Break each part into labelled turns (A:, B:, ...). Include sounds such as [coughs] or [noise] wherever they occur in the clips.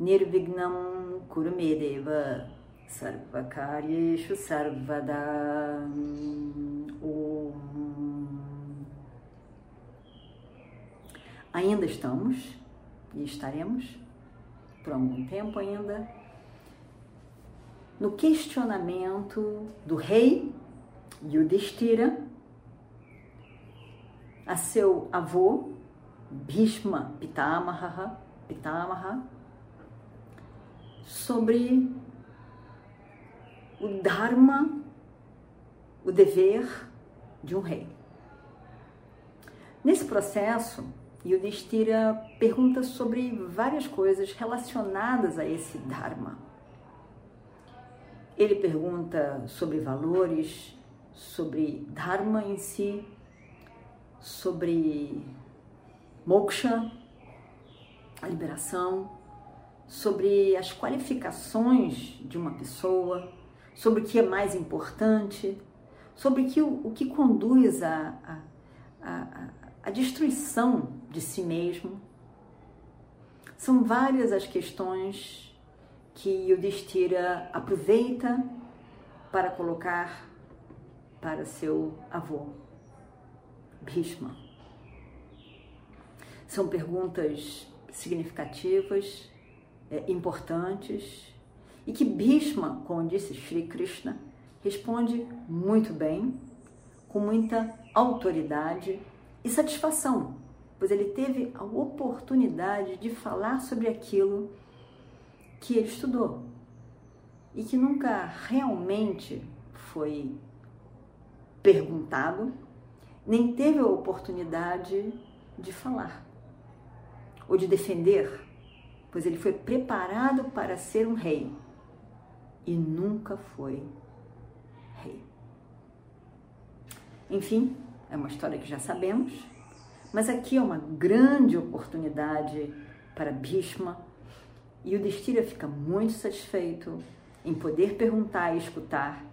A: Nirvignam Kurumedeva Sarvakaryeshu Sarvada Om. Ainda estamos e estaremos por algum tempo ainda no questionamento do rei Yudhishthira a seu avô Bhishma Pitamaha, Pitamaha sobre o Dharma, o dever de um rei. Nesse processo, Yudhishthira pergunta sobre várias coisas relacionadas a esse Dharma. Ele pergunta sobre valores, sobre Dharma em si, sobre moksha, a liberação, sobre as qualificações de uma pessoa, sobre o que é mais importante, sobre que, o, o que conduz a, a, a, a destruição de si mesmo. São várias as questões que o Destira aproveita para colocar para seu avô, Bhishma. São perguntas significativas, é, importantes, e que Bhishma, como disse Sri Krishna, responde muito bem, com muita autoridade e satisfação, pois ele teve a oportunidade de falar sobre aquilo que ele estudou e que nunca realmente foi perguntado, nem teve a oportunidade de falar ou de defender, pois ele foi preparado para ser um rei e nunca foi rei. Enfim, é uma história que já sabemos, mas aqui é uma grande oportunidade para Bhishma e o Destira fica muito satisfeito em poder perguntar e escutar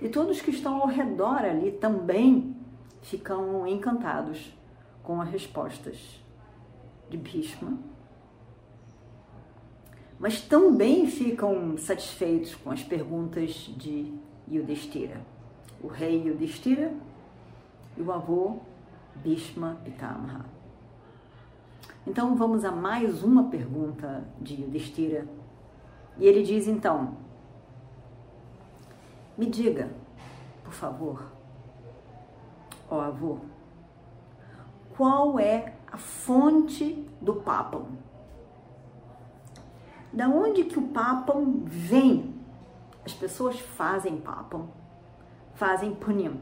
A: e todos que estão ao redor ali também ficam encantados com as respostas de Bhishma. Mas também ficam satisfeitos com as perguntas de Yudhishthira. O rei Yudhishthira e o avô Bhishma Pitamaha. Então vamos a mais uma pergunta de Yudhishthira. E ele diz então: me diga, por favor, ó avô, qual é a fonte do papam? Da onde que o papam vem? As pessoas fazem papam, fazem punyam,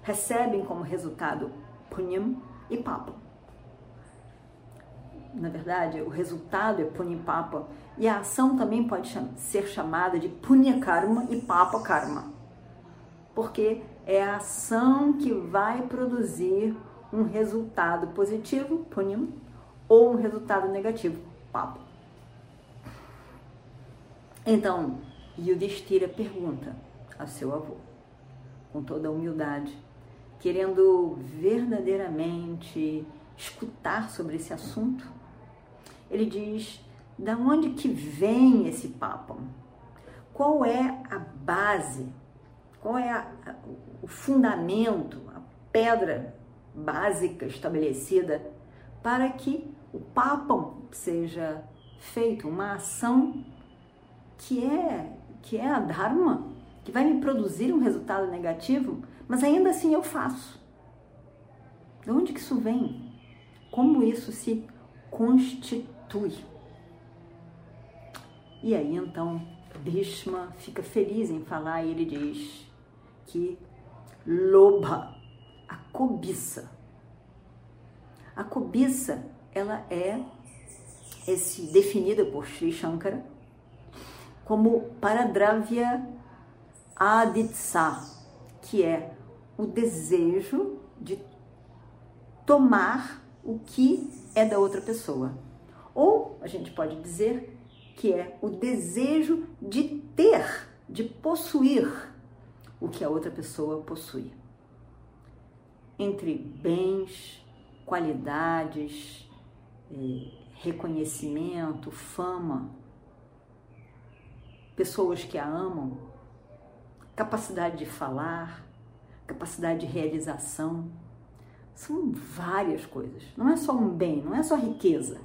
A: recebem como resultado punyam e papam. Na verdade, o resultado é punyam papa e a ação também pode ser chamada de punya karma e papa karma, porque é a ação que vai produzir um resultado positivo, punyam, ou um resultado negativo, papa. Então, Yudhishthira pergunta ao seu avô, com toda a humildade, querendo verdadeiramente escutar sobre esse assunto, ele diz da onde que vem esse papo? Qual é a base? Qual é a, a, o fundamento, a pedra básica estabelecida para que o papo seja feito, uma ação que é que é a dharma, que vai me produzir um resultado negativo, mas ainda assim eu faço. De onde que isso vem? Como isso se constitui? E aí então Bhishma fica feliz em falar e ele diz que loba, a cobiça. A cobiça, ela é esse definida por Sri Shankara como Paradravya Aditsa, que é o desejo de tomar o que é da outra pessoa. Ou a gente pode dizer que é o desejo de ter, de possuir o que a outra pessoa possui. Entre bens, qualidades, eh, reconhecimento, fama, pessoas que a amam, capacidade de falar, capacidade de realização. São várias coisas. Não é só um bem, não é só riqueza.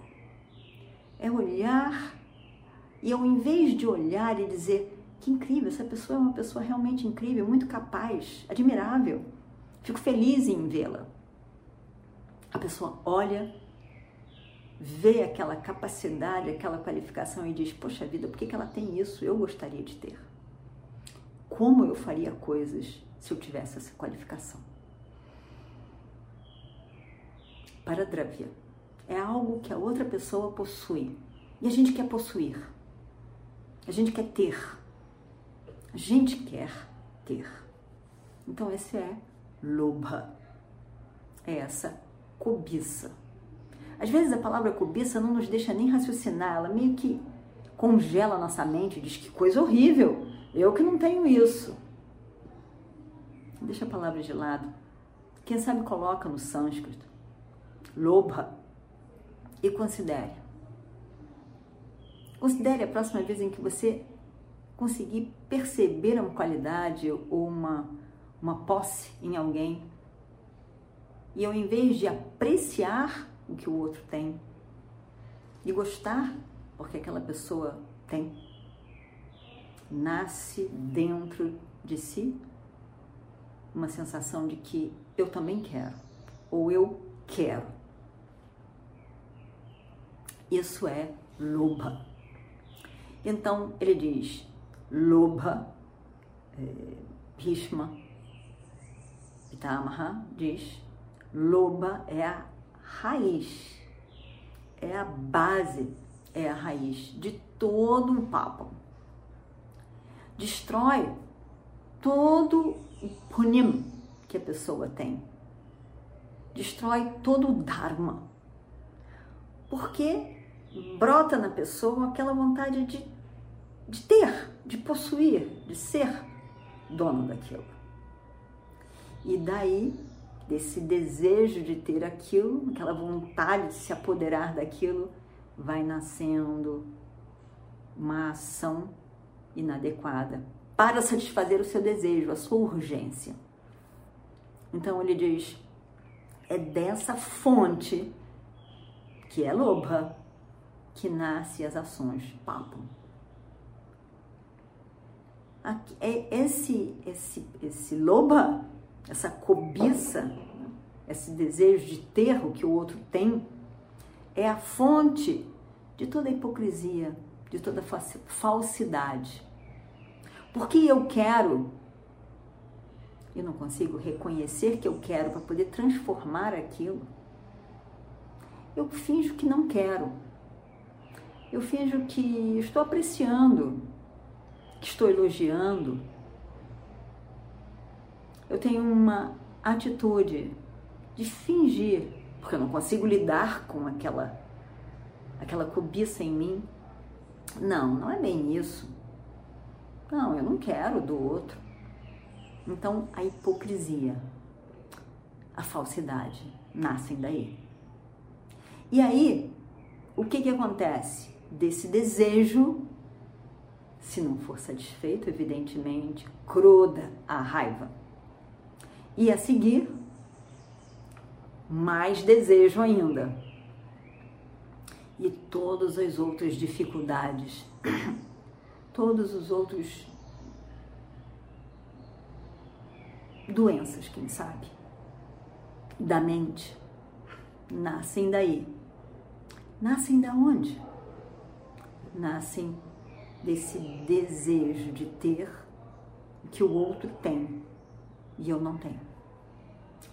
A: É olhar e ao invés de olhar e dizer que incrível, essa pessoa é uma pessoa realmente incrível, muito capaz, admirável, fico feliz em vê-la. A pessoa olha, vê aquela capacidade, aquela qualificação e diz: Poxa vida, por que ela tem isso? Eu gostaria de ter. Como eu faria coisas se eu tivesse essa qualificação? Paradravya é algo que a outra pessoa possui e a gente quer possuir, a gente quer ter, a gente quer ter. Então, esse é lobha, é essa cobiça. Às vezes a palavra cobiça não nos deixa nem raciocinar, ela meio que congela a nossa mente, diz que coisa horrível, eu que não tenho isso. Deixa a palavra de lado. Quem sabe coloca no sânscrito. Lobha. E considere. Considere a próxima vez em que você conseguir perceber uma qualidade ou uma, uma posse em alguém e ao invés de apreciar o que o outro tem e gostar porque aquela pessoa tem, nasce dentro de si uma sensação de que eu também quero ou eu quero. Isso é loba. Então ele diz: loba, é, Pitamaha diz Loba é a raiz, é a base, é a raiz de todo o papo. Destrói todo o punim que a pessoa tem. Destrói todo o dharma. Porque brota na pessoa aquela vontade de, de ter, de possuir, de ser dono daquilo. E daí desse desejo de ter aquilo, aquela vontade de se apoderar daquilo, vai nascendo uma ação inadequada para satisfazer o seu desejo, a sua urgência. Então ele diz: é dessa fonte que é loba que nasce as ações papo. É esse esse esse loba essa cobiça, esse desejo de ter o que o outro tem, é a fonte de toda hipocrisia, de toda falsidade. Porque eu quero, eu não consigo reconhecer que eu quero para poder transformar aquilo. Eu finjo que não quero. Eu finjo que estou apreciando, que estou elogiando, eu tenho uma atitude de fingir, porque eu não consigo lidar com aquela aquela cobiça em mim. Não, não é bem isso. Não, eu não quero do outro. Então, a hipocrisia, a falsidade nascem daí. E aí, o que que acontece? Desse desejo, se não for satisfeito, evidentemente, cruda a raiva. E a seguir, mais desejo ainda. E todas as outras dificuldades, [coughs] todos os outros doenças, quem sabe, da mente, nascem daí. Nascem da onde? Nascem desse desejo de ter o que o outro tem eu não tenho.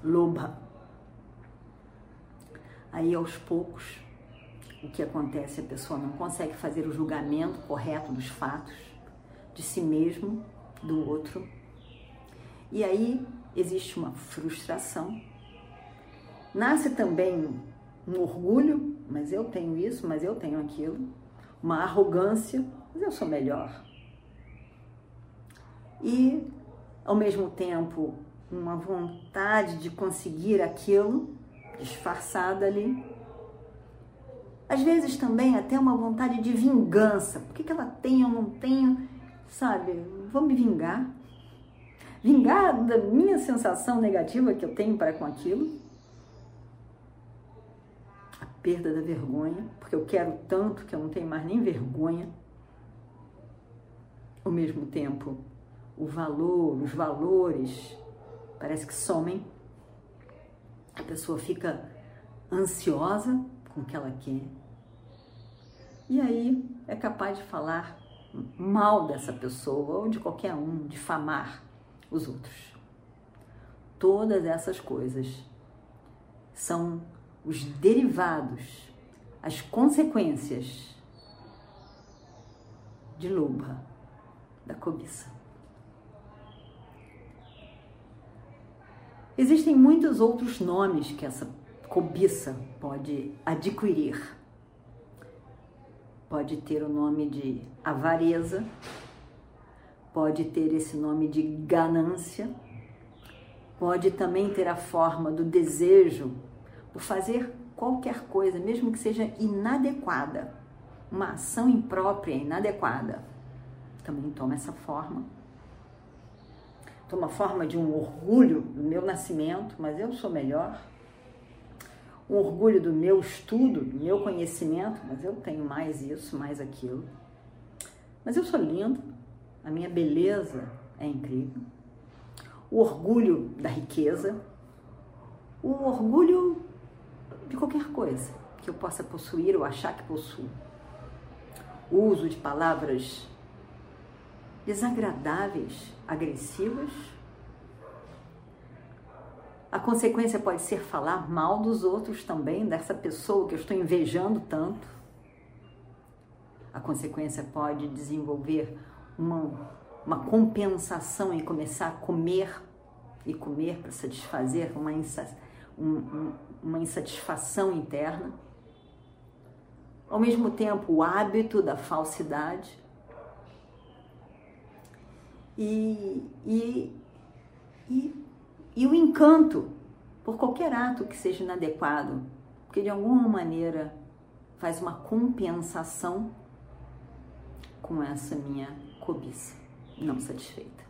A: Loba. Aí aos poucos, o que acontece? A pessoa não consegue fazer o julgamento correto dos fatos, de si mesmo, do outro. E aí existe uma frustração. Nasce também um orgulho, mas eu tenho isso, mas eu tenho aquilo. Uma arrogância, mas eu sou melhor. E, ao mesmo tempo, uma vontade de conseguir aquilo disfarçada ali. Às vezes também até uma vontade de vingança. Por que, que ela tem ou não tem? Sabe, vou me vingar. Vingar da minha sensação negativa que eu tenho para com aquilo. A perda da vergonha, porque eu quero tanto que eu não tenho mais nem vergonha. Ao mesmo tempo, o valor, os valores parece que somem. A pessoa fica ansiosa com o que ela quer. E aí é capaz de falar mal dessa pessoa ou de qualquer um, difamar os outros. Todas essas coisas são os derivados, as consequências de loba, da cobiça. Existem muitos outros nomes que essa cobiça pode adquirir. Pode ter o nome de avareza, pode ter esse nome de ganância, pode também ter a forma do desejo por fazer qualquer coisa, mesmo que seja inadequada, uma ação imprópria, inadequada, também toma essa forma toma forma de um orgulho do meu nascimento, mas eu sou melhor. Um orgulho do meu estudo, do meu conhecimento, mas eu tenho mais isso, mais aquilo. Mas eu sou lindo, a minha beleza é incrível. O orgulho da riqueza, o orgulho de qualquer coisa que eu possa possuir ou achar que possuo. O uso de palavras desagradáveis, agressivas. A consequência pode ser falar mal dos outros também, dessa pessoa que eu estou invejando tanto. A consequência pode desenvolver uma, uma compensação em começar a comer e comer para satisfazer uma, um, uma insatisfação interna. Ao mesmo tempo, o hábito da falsidade e, e, e, e o encanto por qualquer ato que seja inadequado, porque de alguma maneira faz uma compensação com essa minha cobiça não satisfeita.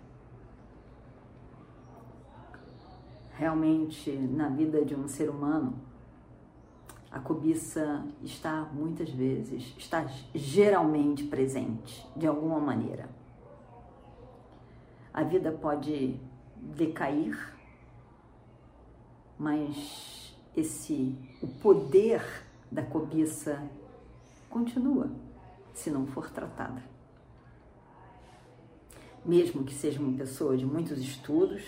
A: Realmente, na vida de um ser humano, a cobiça está muitas vezes, está geralmente presente de alguma maneira a vida pode decair, mas esse o poder da cobiça continua se não for tratada. Mesmo que seja uma pessoa de muitos estudos,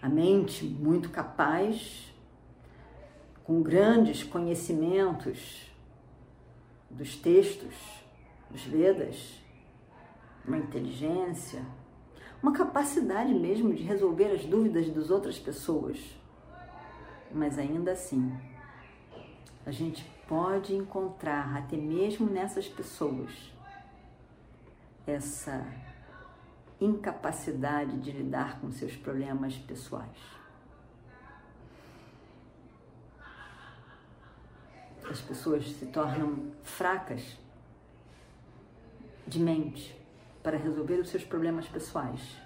A: a mente muito capaz, com grandes conhecimentos dos textos, dos Vedas, uma inteligência, uma capacidade mesmo de resolver as dúvidas das outras pessoas. Mas ainda assim, a gente pode encontrar, até mesmo nessas pessoas, essa incapacidade de lidar com seus problemas pessoais. As pessoas se tornam fracas de mente para resolver os seus problemas pessoais.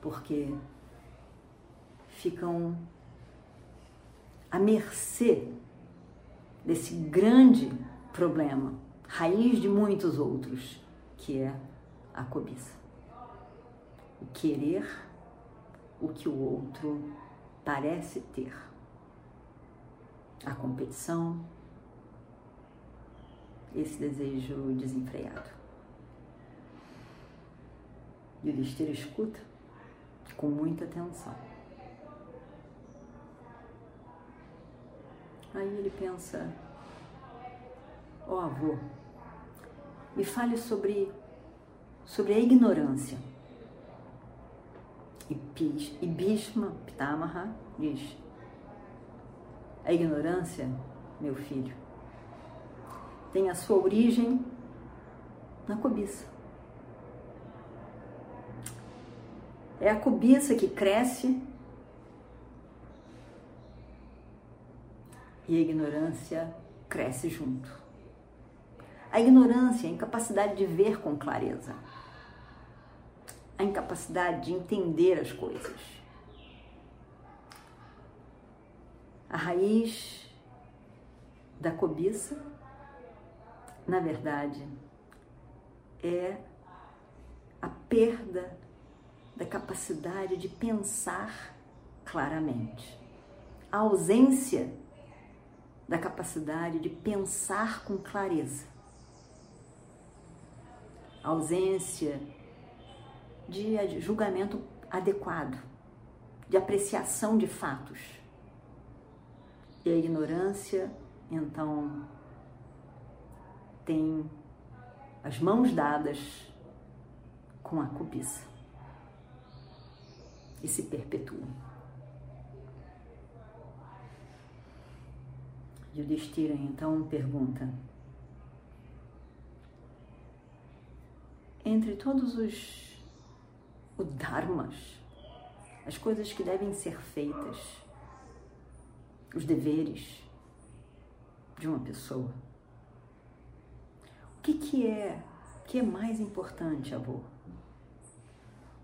A: Porque ficam à mercê desse grande problema, raiz de muitos outros, que é a cobiça. O querer o que o outro parece ter. A competição, esse desejo desenfreado. E o Yudhishthira escuta com muita atenção. Aí ele pensa: Ó oh, avô, me fale sobre, sobre a ignorância. E Bhishma Pitamaha diz: A ignorância, meu filho, tem a sua origem na cobiça. É a cobiça que cresce e a ignorância cresce junto. A ignorância é a incapacidade de ver com clareza a incapacidade de entender as coisas. A raiz da cobiça, na verdade, é a perda da capacidade de pensar claramente. A ausência da capacidade de pensar com clareza. A ausência de julgamento adequado, de apreciação de fatos. E a ignorância, então, tem as mãos dadas com a cobiça e se perpetua. Yudhishthira então pergunta: Entre todos os o dharmas, as coisas que devem ser feitas, os deveres de uma pessoa. O que, que é que é mais importante, avô?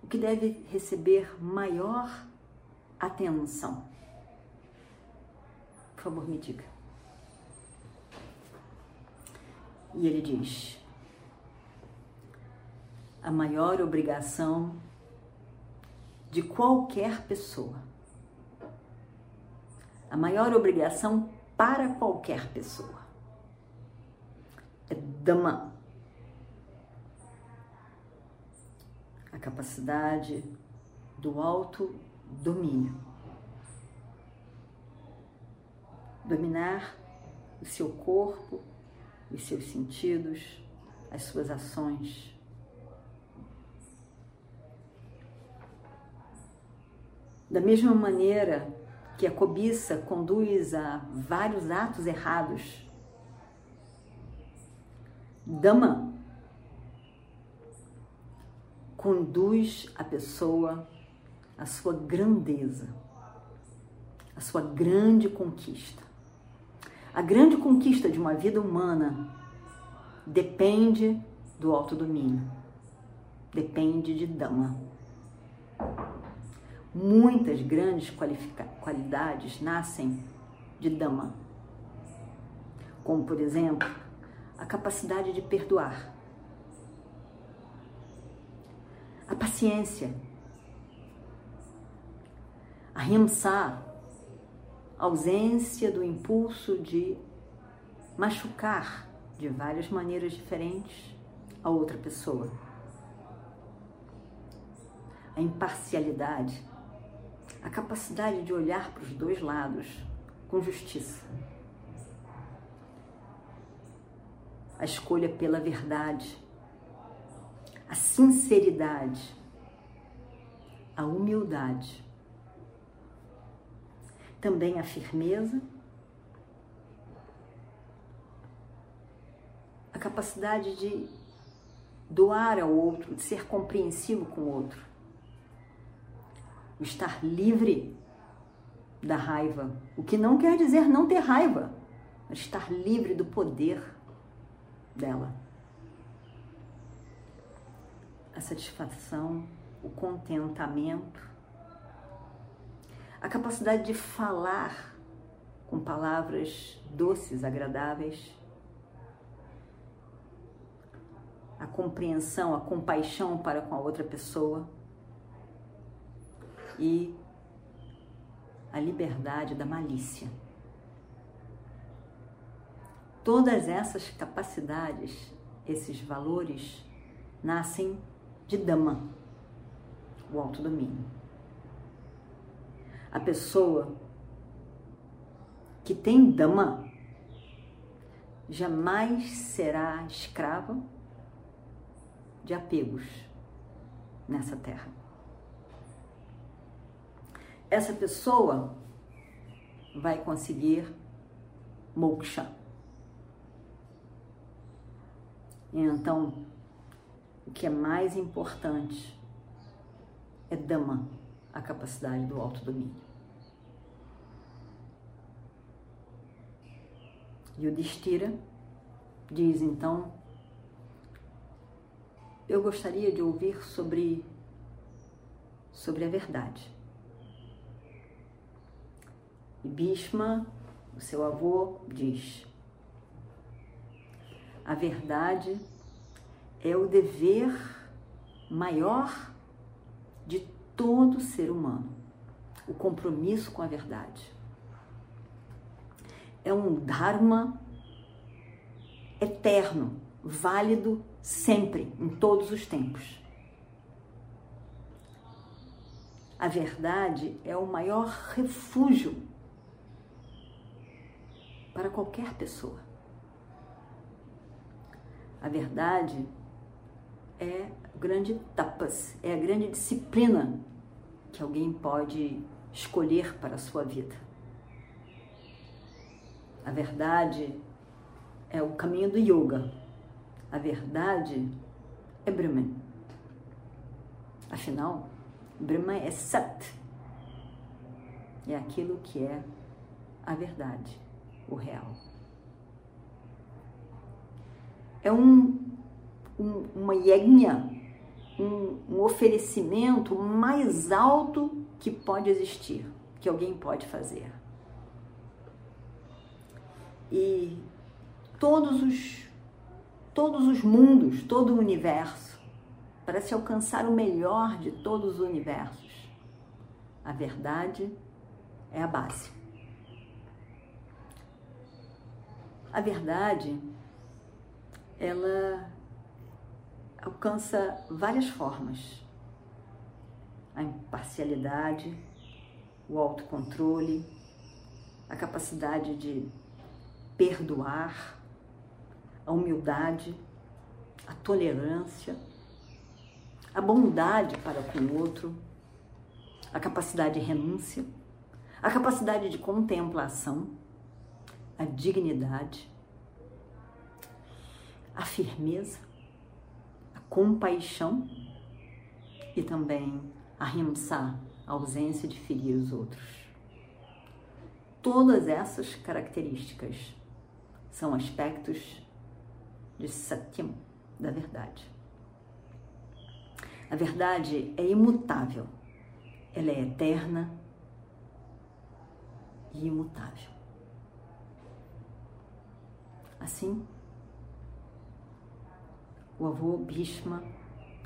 A: O que deve receber maior atenção? Por favor, me diga. E ele diz: a maior obrigação de qualquer pessoa. A maior obrigação para qualquer pessoa é Dhamma. A capacidade do autodomínio. Dominar o seu corpo, os seus sentidos, as suas ações Da mesma maneira que a cobiça conduz a vários atos errados, Dama conduz a pessoa à sua grandeza, à sua grande conquista. A grande conquista de uma vida humana depende do autodomínio, depende de Dama. Muitas grandes qualidades nascem de Dama, como por exemplo a capacidade de perdoar, a paciência, a Himsa, ausência do impulso de machucar de várias maneiras diferentes a outra pessoa, a imparcialidade. A capacidade de olhar para os dois lados com justiça. A escolha pela verdade, a sinceridade, a humildade, também a firmeza, a capacidade de doar ao outro, de ser compreensivo com o outro o estar livre da raiva. O que não quer dizer não ter raiva, mas estar livre do poder dela. A satisfação, o contentamento, a capacidade de falar com palavras doces, agradáveis, a compreensão, a compaixão para com a outra pessoa e a liberdade da malícia. Todas essas capacidades, esses valores, nascem de Dhamma, o autodomínio. A pessoa que tem dama jamais será escrava de apegos nessa terra. Essa pessoa vai conseguir moksha. Então, o que é mais importante é Dhamma, a capacidade do autodomínio. Yudhishthira diz então: Eu gostaria de ouvir sobre, sobre a verdade. E Bhishma, o seu avô, diz: A verdade é o dever maior de todo ser humano, o compromisso com a verdade é um Dharma eterno, válido sempre, em todos os tempos. A verdade é o maior refúgio para qualquer pessoa. A verdade é grande tapas, é a grande disciplina que alguém pode escolher para a sua vida. A verdade é o caminho do yoga. A verdade é Brahman. Afinal, Brahman é Sat. É aquilo que é a verdade, o real. É um, um uma yegna, um, um oferecimento mais alto que pode existir, que alguém pode fazer e todos os todos os mundos, todo o universo, para se alcançar o melhor de todos os universos. A verdade é a base. A verdade, ela alcança várias formas. A imparcialidade, o autocontrole, a capacidade de perdoar, a humildade, a tolerância, a bondade para com o outro, a capacidade de renúncia, a capacidade de contemplação, a dignidade, a firmeza, a compaixão e também a rimsa, a ausência de ferir os outros. Todas essas características são aspectos de Satyam, da verdade. A verdade é imutável, ela é eterna e imutável. Assim, o avô Bhishma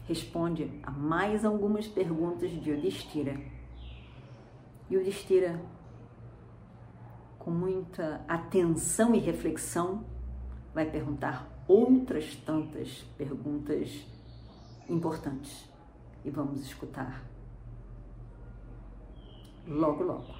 A: responde a mais algumas perguntas de Yudhishthira. Yudhishthira com muita atenção e reflexão, vai perguntar outras tantas perguntas importantes. E vamos escutar logo, logo.